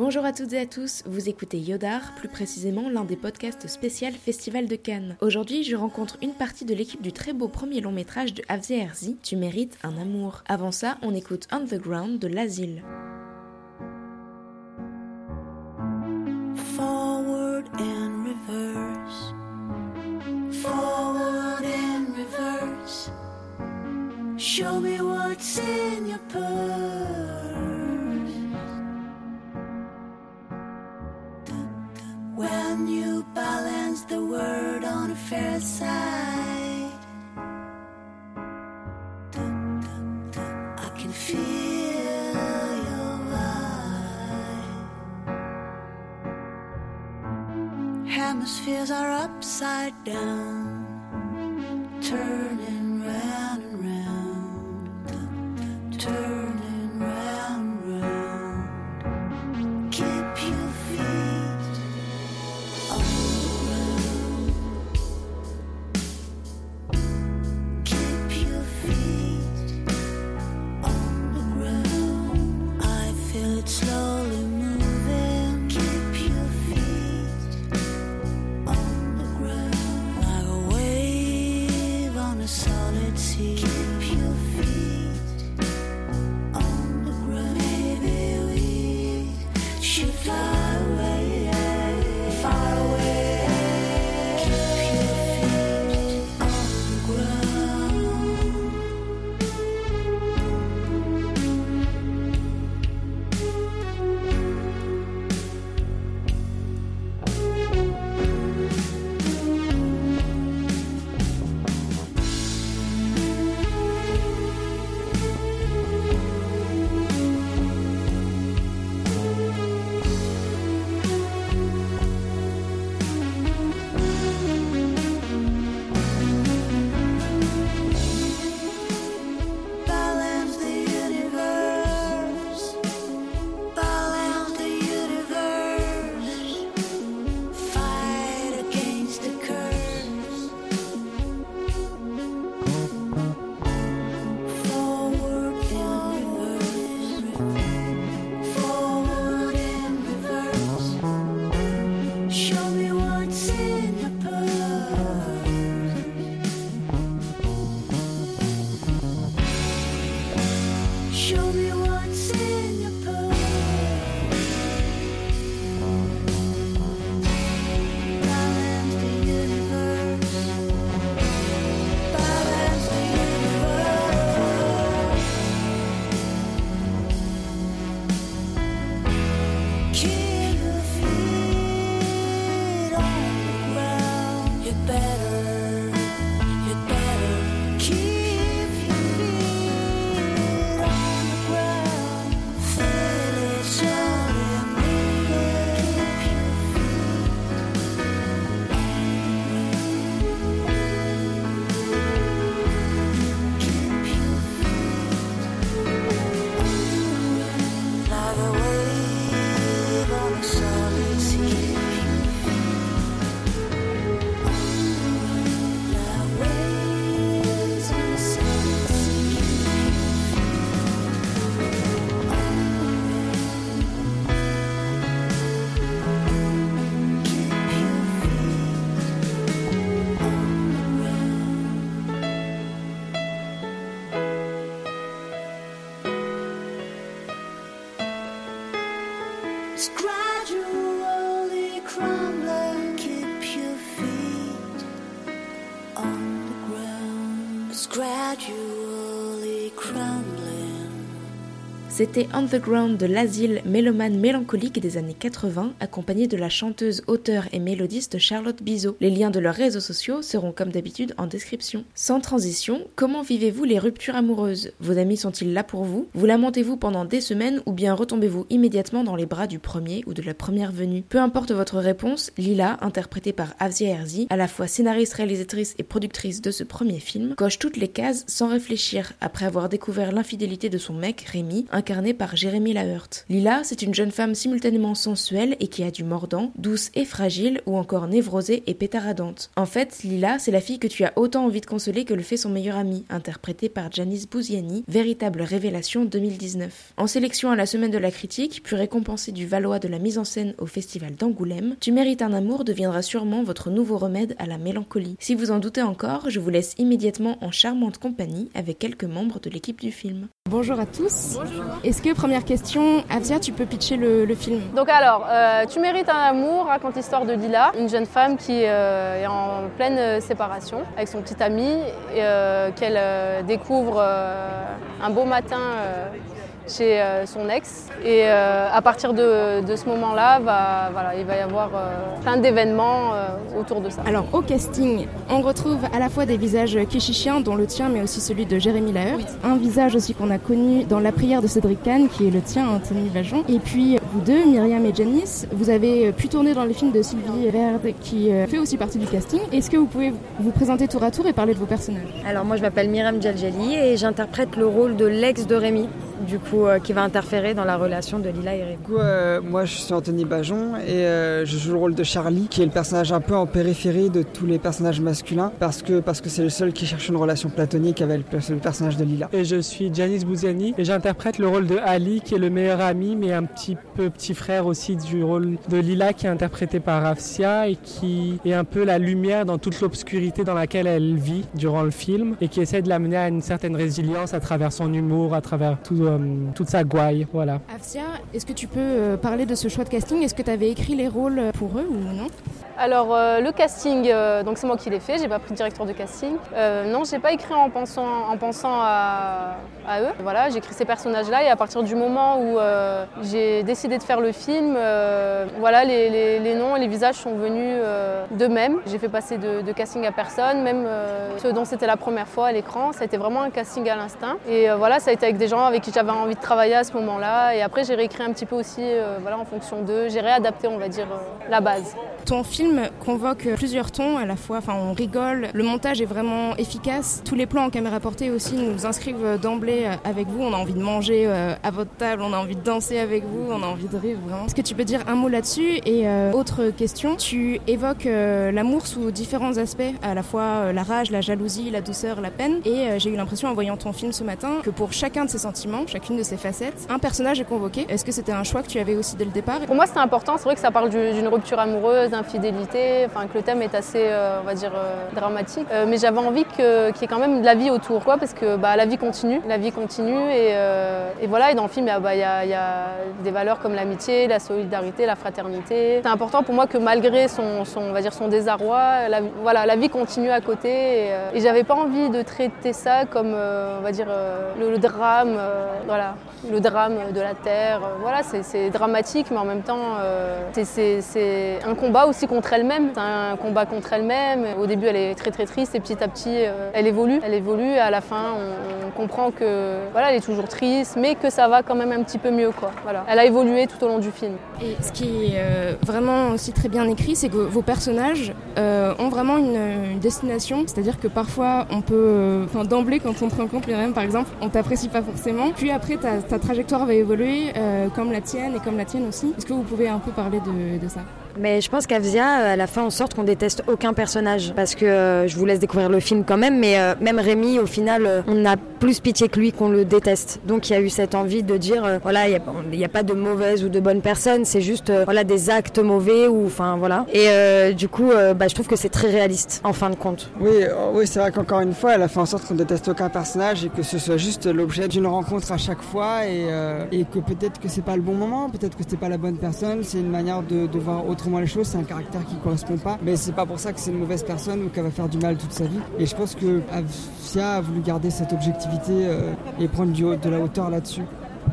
Bonjour à toutes et à tous, vous écoutez Yodar, plus précisément l'un des podcasts spécial Festival de Cannes. Aujourd'hui, je rencontre une partie de l'équipe du très beau premier long métrage de Avzi Herzi, Tu mérites un amour. Avant ça, on écoute On the Ground de l'Asile. Hemispheres are upside down, turning C'était On the Ground de l'asile mélomane mélancolique des années 80, accompagné de la chanteuse, auteure et mélodiste Charlotte Bizot. Les liens de leurs réseaux sociaux seront comme d'habitude en description. Sans transition, comment vivez-vous les ruptures amoureuses? Vos amis sont-ils là pour vous? Vous lamentez-vous pendant des semaines ou bien retombez-vous immédiatement dans les bras du premier ou de la première venue? Peu importe votre réponse, Lila, interprétée par Avzia Herzi, à la fois scénariste, réalisatrice et productrice de ce premier film, coche toutes les cases sans réfléchir après avoir découvert l'infidélité de son mec, Rémi, incarné incarnée par Jérémy Lahurt. Lila, c'est une jeune femme simultanément sensuelle et qui a du mordant, douce et fragile, ou encore névrosée et pétaradante. En fait, Lila, c'est la fille que tu as autant envie de consoler que le fait son meilleur ami, interprétée par Janice Bouziani, véritable révélation 2019. En sélection à la semaine de la critique, puis récompensée du Valois de la mise en scène au festival d'Angoulême, Tu mérites un amour deviendra sûrement votre nouveau remède à la mélancolie. Si vous en doutez encore, je vous laisse immédiatement en charmante compagnie avec quelques membres de l'équipe du film. Bonjour à tous. Est-ce que, première question, Avia, tu peux pitcher le, le film? Donc alors, euh, Tu mérites un amour raconte l'histoire de Lila, une jeune femme qui euh, est en pleine euh, séparation avec son petit ami, et, euh, qu'elle découvre un beau matin chez euh, son ex. Et euh, à partir de, de ce moment-là, va, voilà, il va y avoir euh, plein d'événements autour de ça. Alors, au casting, on retrouve à la fois des visages kéchichiens, dont le tien, mais aussi celui de Jérémy Lahert. Un visage aussi qu'on a connu dans La prière de Cédric Kahn, qui est le tien, Anthony Vajon. Et puis, vous deux, Myriam et Janice, vous avez pu tourner dans les films de Sylvie Verde, qui fait aussi partie du casting. Est-ce que vous pouvez vous présenter tour à tour et parler de vos personnages? Alors moi je m'appelle Myriam Djeldjeli et j'interprète le rôle de l'ex de Rémi, du coup euh, qui va interférer dans la relation de Lila et Rémi. Du coup, euh, moi je suis Anthony Bajon et euh, je joue le rôle de Charlie, qui est le personnage un peu en périphérie de tous les personnages masculins, parce que parce que c'est le seul qui cherche une relation platonique avec le, le personnage de Lila. Et je suis Janice Bouziani et j'interprète le rôle de Ali qui est le meilleur ami mais un petit peu petit frère aussi du rôle de Lila qui est interprété par Afsia et qui est un peu la lumière dans toute l'obscurité dans laquelle elle vit durant le film et qui essaie de l'amener à une certaine résilience à travers son humour, à travers tout, euh, toute sa gouaille. Voilà. Afsia, est-ce que tu peux euh, parler de ce choix de casting? Est-ce que tu avais écrit les rôles pour eux ou non? Alors euh, le casting, euh, donc c'est moi qui l'ai fait, j'ai pas pris de directeur de casting. Euh, non, j'ai pas écrit en pensant, en pensant à, eux. Voilà, j'ai écrit ces personnages-là et à partir du moment où euh, j'ai décidé de faire le film, voilà, les, noms et les visages sont venus d'eux-mêmes. J'ai fait passer de, de casting à personne, même ceux dont c'était la première fois à l'écran. Ça a été vraiment un casting à l'instinct. Et voilà, ça a été avec des gens avec qui j'avais envie de travailler à ce moment-là. Et après, j'ai réécrit un petit peu aussi, voilà, en fonction d'eux. J'ai réadapté, on va dire, la base. Ton film convoque plusieurs tons à la fois, enfin on rigole, le montage est vraiment efficace, tous les plans en caméra portée aussi nous inscrivent d'emblée avec vous, on a envie de manger euh, à votre table, on a envie de danser avec vous, on a envie de rire vraiment. Est-ce que tu peux dire un mot là-dessus? Et euh, autre question, tu évoques euh, l'amour sous différents aspects, à la fois la rage, la jalousie, la douceur, la peine, et j'ai eu l'impression en voyant ton film ce matin que pour chacun de ces sentiments, chacune de ces facettes, un personnage est convoqué. Est-ce que c'était un choix que tu avais aussi dès le départ? Pour moi, c'était important. C'est vrai que ça parle du- d'une rupture amoureuse, d'infidélité, que le thème est assez, euh, on va dire, euh, dramatique. Euh, mais j'avais envie qu'il y ait quand même de la vie autour, quoi, parce que bah, la vie continue, la vie continue, et, et voilà. Et dans le film, il bah, y a- il y a des valeurs comme l'amitié, la solidarité, la fraternité. C'est important pour moi que malgré son, son, on va dire, son désarroi, la, voilà, la vie continue à côté. Et, j'avais pas envie de traiter ça comme, on va dire, le, drame, voilà, le drame de la terre. Voilà, c'est- dramatique, mais en même temps, c'est- c'est un combat aussi contre elle-même. C'est un combat contre elle-même. Au début, elle est très très triste et petit à petit, euh, elle évolue. Elle évolue et à la fin, on, comprend que voilà, elle est toujours triste, mais que ça va quand même un petit peu mieux, quoi. Voilà, elle a évolué tout au long du film. Et ce qui est euh, vraiment aussi très bien écrit, c'est que vos personnages euh, ont vraiment une, destination. C'est-à-dire que parfois, on peut, d'emblée, quand on te rencontre, Myriam, par exemple, on t'apprécie pas forcément. Puis après, ta, trajectoire va évoluer, comme la tienne et comme la tienne aussi. Est-ce que vous pouvez un peu parler de ça? Mais je pense qu'Avzia, elle a fait en sorte qu'on déteste aucun personnage. Parce que euh, je vous laisse découvrir le film quand même, mais euh, même Rémi, au final, euh, on a plus pitié que lui qu'on le déteste. Donc il y a eu cette envie de dire, euh, voilà, il n'y a, pas de mauvaise ou de bonne personne, c'est juste euh, voilà, des actes mauvais ou enfin voilà. Et euh, du coup, euh, bah, je trouve que c'est très réaliste en fin de compte. Oui, euh, oui c'est vrai qu'encore une fois, elle a fait en sorte qu'on déteste aucun personnage et que ce soit juste l'objet d'une rencontre à chaque fois et, euh, que peut-être que c'est pas le bon moment, peut-être que c'était pas la bonne personne, c'est une manière de, de voir autrement les choses, c'est un caractère qui correspond pas, mais c'est pas pour ça que c'est une mauvaise personne ou qu'elle va faire du mal toute sa vie. Et je pense que Avsia a voulu garder cette objectivité euh, et prendre du de la hauteur là-dessus.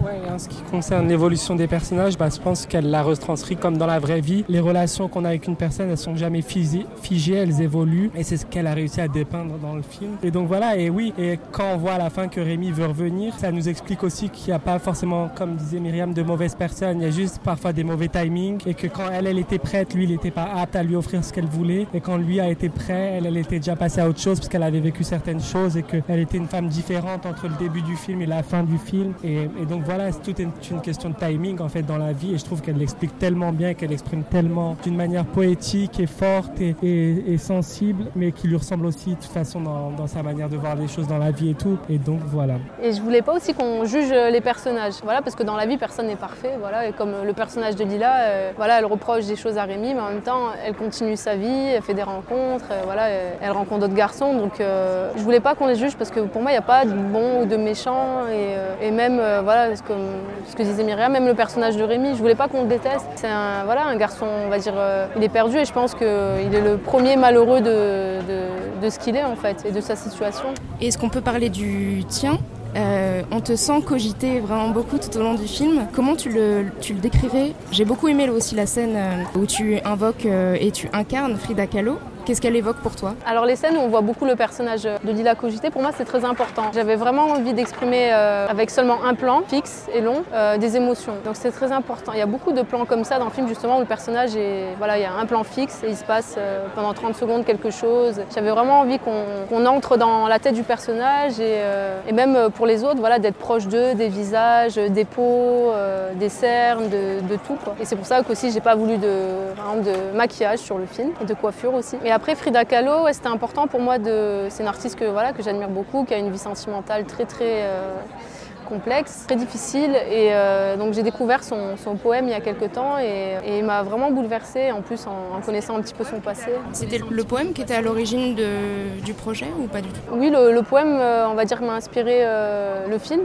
Ouais, en ce qui concerne l'évolution des personnages, bah, je pense qu'elle l'a retranscrit comme dans la vraie vie. Les relations qu'on a avec une personne, elles sont jamais figées, elles évoluent. Et c'est ce qu'elle a réussi à dépeindre dans le film. Et donc voilà, et oui, et quand on voit à la fin que Rémi veut revenir, ça nous explique aussi qu'il n'y a pas forcément, comme disait Myriam, de mauvaises personnes. Il y a juste parfois des mauvais timings. Et que quand elle, elle était prête, lui, il n'était pas apte à lui offrir ce qu'elle voulait. Et quand lui a été prêt, elle, elle était déjà passée à autre chose parce qu'elle avait vécu certaines choses et qu'elle était une femme différente entre le début du film et la fin du film. Et donc voilà, c'est tout est une, question de timing en fait dans la vie et je trouve qu'elle l'explique tellement bien, qu'elle exprime tellement d'une manière poétique et forte et, sensible, mais qui lui ressemble aussi de toute façon dans, sa manière de voir les choses dans la vie et tout. Et donc voilà. Et je voulais pas aussi qu'on juge les personnages, voilà, parce que dans la vie personne n'est parfait, voilà, et comme le personnage de Lila, euh, voilà, elle reproche des choses à Rémi, mais en même temps elle continue sa vie, elle fait des rencontres, euh, voilà, euh, elle rencontre d'autres garçons, donc euh, je voulais pas qu'on les juge parce que pour moi il n'y a pas de bon ou de méchant, et, euh, même euh, ce que, disait Myriam, même le personnage de Rémi, je voulais pas qu'on le déteste. C'est un, voilà, un garçon, on va dire, euh, il est perdu et je pense qu'il est le premier malheureux de, ce qu'il est en fait et de sa situation. Est-ce qu'on peut parler du tien Euh, on te sent cogiter vraiment beaucoup tout au long du film. Comment tu le, tu le décrirais? J'ai beaucoup aimé aussi la scène euh, où tu invoques euh, et tu incarnes Frida Kahlo. Qu'est-ce qu'elle évoque pour toi Alors les scènes où on voit beaucoup le personnage de Lila cogiter, pour moi c'est très important. J'avais vraiment envie d'exprimer euh, avec seulement un plan fixe et long euh, des émotions. Donc c'est très important. Il y a beaucoup de plans comme ça dans le film justement où le personnage est voilà, il y a un plan fixe et il se passe euh, pendant 30 secondes quelque chose. J'avais vraiment envie qu'on entre dans la tête du personnage et, même pour les autres voilà d'être proche d'eux, des visages, des peaux, des cernes, de, tout quoi. Et c'est pour ça qu'aussi j'ai pas voulu de maquillage sur le film et de coiffure aussi. Et après Frida Kahlo, ouais, c'était important pour moi de. C'est une artiste que voilà que j'admire beaucoup, qui a une vie sentimentale très très euh, complexe, très difficile. Et euh, donc j'ai découvert son, son poème il y a quelques temps et, et il m'a vraiment bouleversée. En plus en, en connaissant un petit peu son passé. C'était le poème qui était à l'origine du projet ou pas du tout? Oui, le, le poème, euh, on va dire, m'a inspiré euh, le film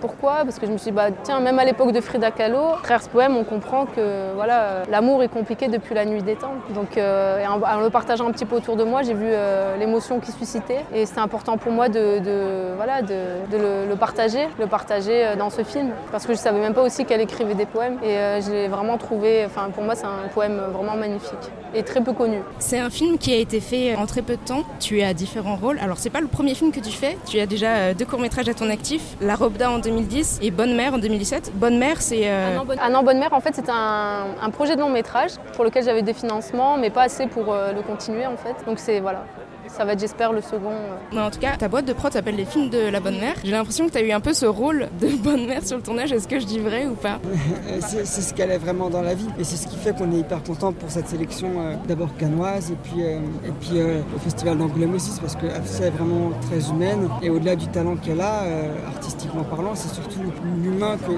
Pourquoi? Parce que je me suis dit, bah, tiens, même à l'époque de Frida Kahlo, à travers ce poème, on comprend que voilà, l'amour est compliqué depuis la nuit des temps. Donc, euh, en, le partageant un petit peu autour de moi, j'ai vu euh, l'émotion qui suscitait. Et c'était important pour moi de, de, voilà, de, le, partager, le partager euh, dans ce film. Parce que je savais même pas aussi qu'elle écrivait des poèmes. Et euh, je l'ai vraiment trouvé, enfin, pour moi, c'est un poème vraiment magnifique et très peu connu. C'est un film qui a été fait en très peu de temps. Tu as différents rôles. Alors c'est pas le premier film que tu fais. Tu as déjà deux courts métrages à ton actif. La En 2010 et Bonne Mère en 2017. Bonne Mère, c'est euh, Un an, bonne... Un an bonne mère, en fait, c'est un, un projet de long métrage pour lequel j'avais des financements, mais pas assez pour euh, le continuer, en fait. Donc c'est voilà, ça va être, j'espère, le second. euh. Mais en tout cas, ta boîte de prod s'appelle Les films de la bonne mère. J'ai l'impression que tu as eu un peu ce rôle de bonne mère sur le tournage. Est-ce que je dis vrai ou pas? Euh, C'est c'est ce qu'elle est vraiment dans la vie. Et c'est ce qui fait qu'on est hyper content pour cette sélection, euh, d'abord canoise et puis, euh, et puis euh, au Festival d'Angoulême aussi, c'est parce que Afsa est vraiment très humaine. Et au-delà du talent qu'elle a, euh, artistiquement parlant, c'est surtout l'humain que,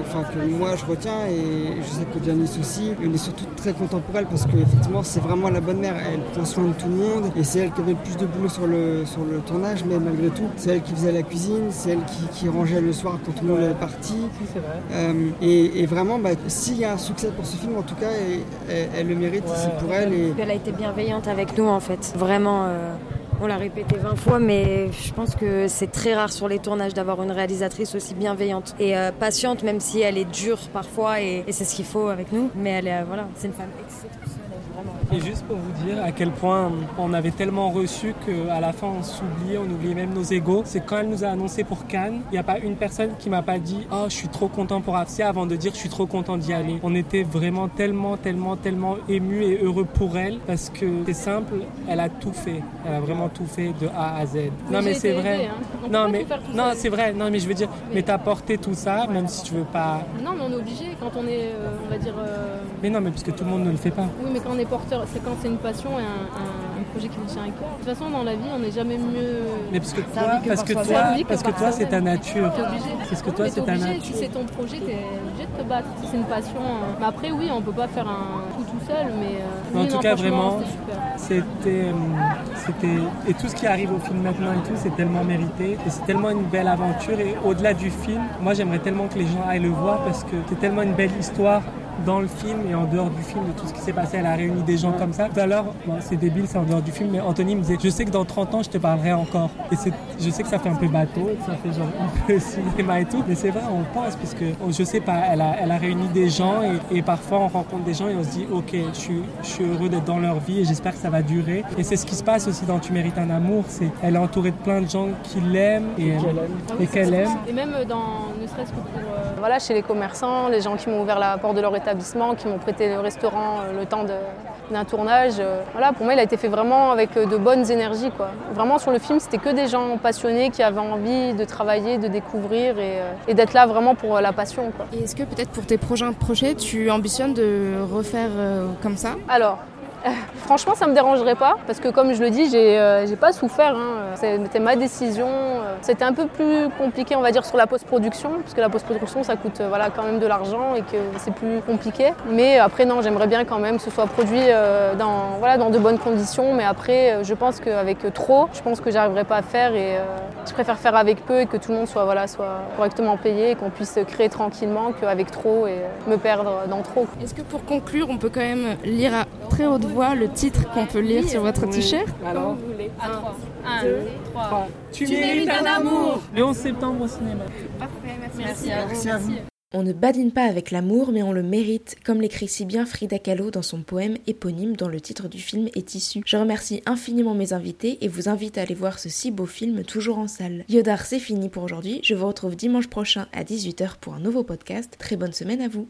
moi je retiens. Et je sais que Janice aussi. On est surtout très content pour elle parce qu'effectivement, c'est vraiment la bonne mère. Elle prend soin de tout le monde. Et c'est elle qui avait le plus de boulot sur le, sur le tournage, mais malgré tout, c'est elle qui faisait la cuisine, c'est elle qui, qui rangeait le soir quand tout le monde est parti. Euh, et, et vraiment, bah, s'il y a un succès pour ce film, en tout cas, elle, elle- elle le mérite, c'est pour elle. Et, Elle a été bienveillante avec nous en fait. Vraiment, euh, on l'a répété 20 fois, mais je pense que c'est très rare sur les tournages d'avoir une réalisatrice aussi bienveillante et euh, patiente, même si elle est dure parfois et, et c'est ce qu'il faut avec nous. Mais elle est, euh, voilà, c'est une femme exceptionnelle. Et juste pour vous dire à quel point on avait tellement reçu qu'à la fin on s'oubliait, on oubliait même nos égaux. C'est quand elle nous a annoncé pour Cannes, il n'y a pas une personne qui m'a pas dit Oh, je suis trop content pour Afsia avant de dire je suis trop content d'y aller. On était vraiment tellement, tellement, tellement émus et heureux pour elle parce que c'est simple, elle a tout fait. Elle a vraiment tout fait de A à Z. non, mais c'est vrai. aidée, hein. Non, mais non, c'est vrai. Non, mais je veux dire, mais t'as porté tout ça, même si tu veux pas. Non, mais on est obligé quand on est, euh, on va dire. euh, Mais non, mais parce que tout le monde ne le fait pas. Oui, mais quand on est porteur, c'est quand c'est une passion et un, un- un projet qui nous tient à cœur. De toute façon, dans la vie, on n'est jamais mieux. Mais parce que toi, que parce par que toi, que parce que toi, c'est ta nature. Obligé. Parce que toi, c'est ta nature. Si c'est ton projet, t'es obligé de te battre. Si c'est une passion. euh, Mais après, oui, on peut pas faire un tout tout seul, mais. euh, en oui, tout non, cas, vraiment. C'était, euh, c'était, et tout ce qui arrive au film maintenant et tout, c'est tellement mérité. Et c'est tellement une belle aventure. Et au-delà du film, moi, j'aimerais tellement que les gens aillent le voir parce que c'est tellement une belle histoire dans le film et en dehors du film de tout ce qui s'est passé. Elle a réuni des gens comme ça. Tout à l'heure, bon, c'est débile, c'est en dehors du film, mais Anthony me disait, je sais que dans 30 ans, je te parlerai encore. Et je sais que ça fait un peu bateau, que ça fait genre un peu cinéma et tout, mais c'est vrai, on pense parce que, oh, je sais pas, elle a, elle a réuni des gens et, et parfois on rencontre des gens et on se dit, ok, je suis, je suis heureux d'être dans leur vie et j'espère que ça va durer. Et c'est ce qui se passe aussi dans Tu mérites un amour, c'est, elle est entourée de plein de gens qui l'aiment et, Ah oui, et c'est qu'elle aime. Et même dans, ne serait-ce que pour, euh, voilà, chez les commerçants, les gens qui m'ont ouvert la porte de leur établissement, qui m'ont prêté le restaurant euh, le temps d'un tournage. Euh, Voilà, pour moi, il a été fait vraiment avec euh, de bonnes énergies. Quoi. Vraiment, sur le film, c'était que des gens passionnés qui avaient envie de travailler, de découvrir et, et d'être là vraiment pour la passion. Est-ce que peut-être pour tes prochains projets, tu ambitionnes de refaire comme ça? Alors, franchement, ça me dérangerait pas parce que, comme je le dis, j'ai euh, pas souffert. hein. C'était ma décision. euh. C'était un peu plus compliqué, on va dire, sur la post-production, parce que la post-production, ça coûte euh, voilà, quand même de l'argent et que c'est plus compliqué. Mais après, non, j'aimerais bien quand même que ce soit produit euh, dans, de bonnes conditions. Mais après, je pense qu'avec trop, je pense que j'arriverai pas à faire et je préfère faire avec peu et que tout le monde soit, voilà, soit correctement payé et qu'on puisse créer tranquillement qu'avec trop et me perdre dans trop. Est-ce que pour conclure, on peut quand même lire à très haute voix le titre qu'on peut lire sur votre t-shirt Alors, tu mérites un amour Le 11 septembre au cinéma. Merci à vous. On ne badine pas avec l'amour, mais on le mérite, comme l'écrit si bien Frida Kahlo dans son poème éponyme dont le titre du film est issu. Je remercie infiniment mes invités et vous invite à aller voir ce si beau film toujours en salle. Yodar, c'est fini pour aujourd'hui. Je vous retrouve dimanche prochain à 18h pour un nouveau podcast. Très bonne semaine à vous.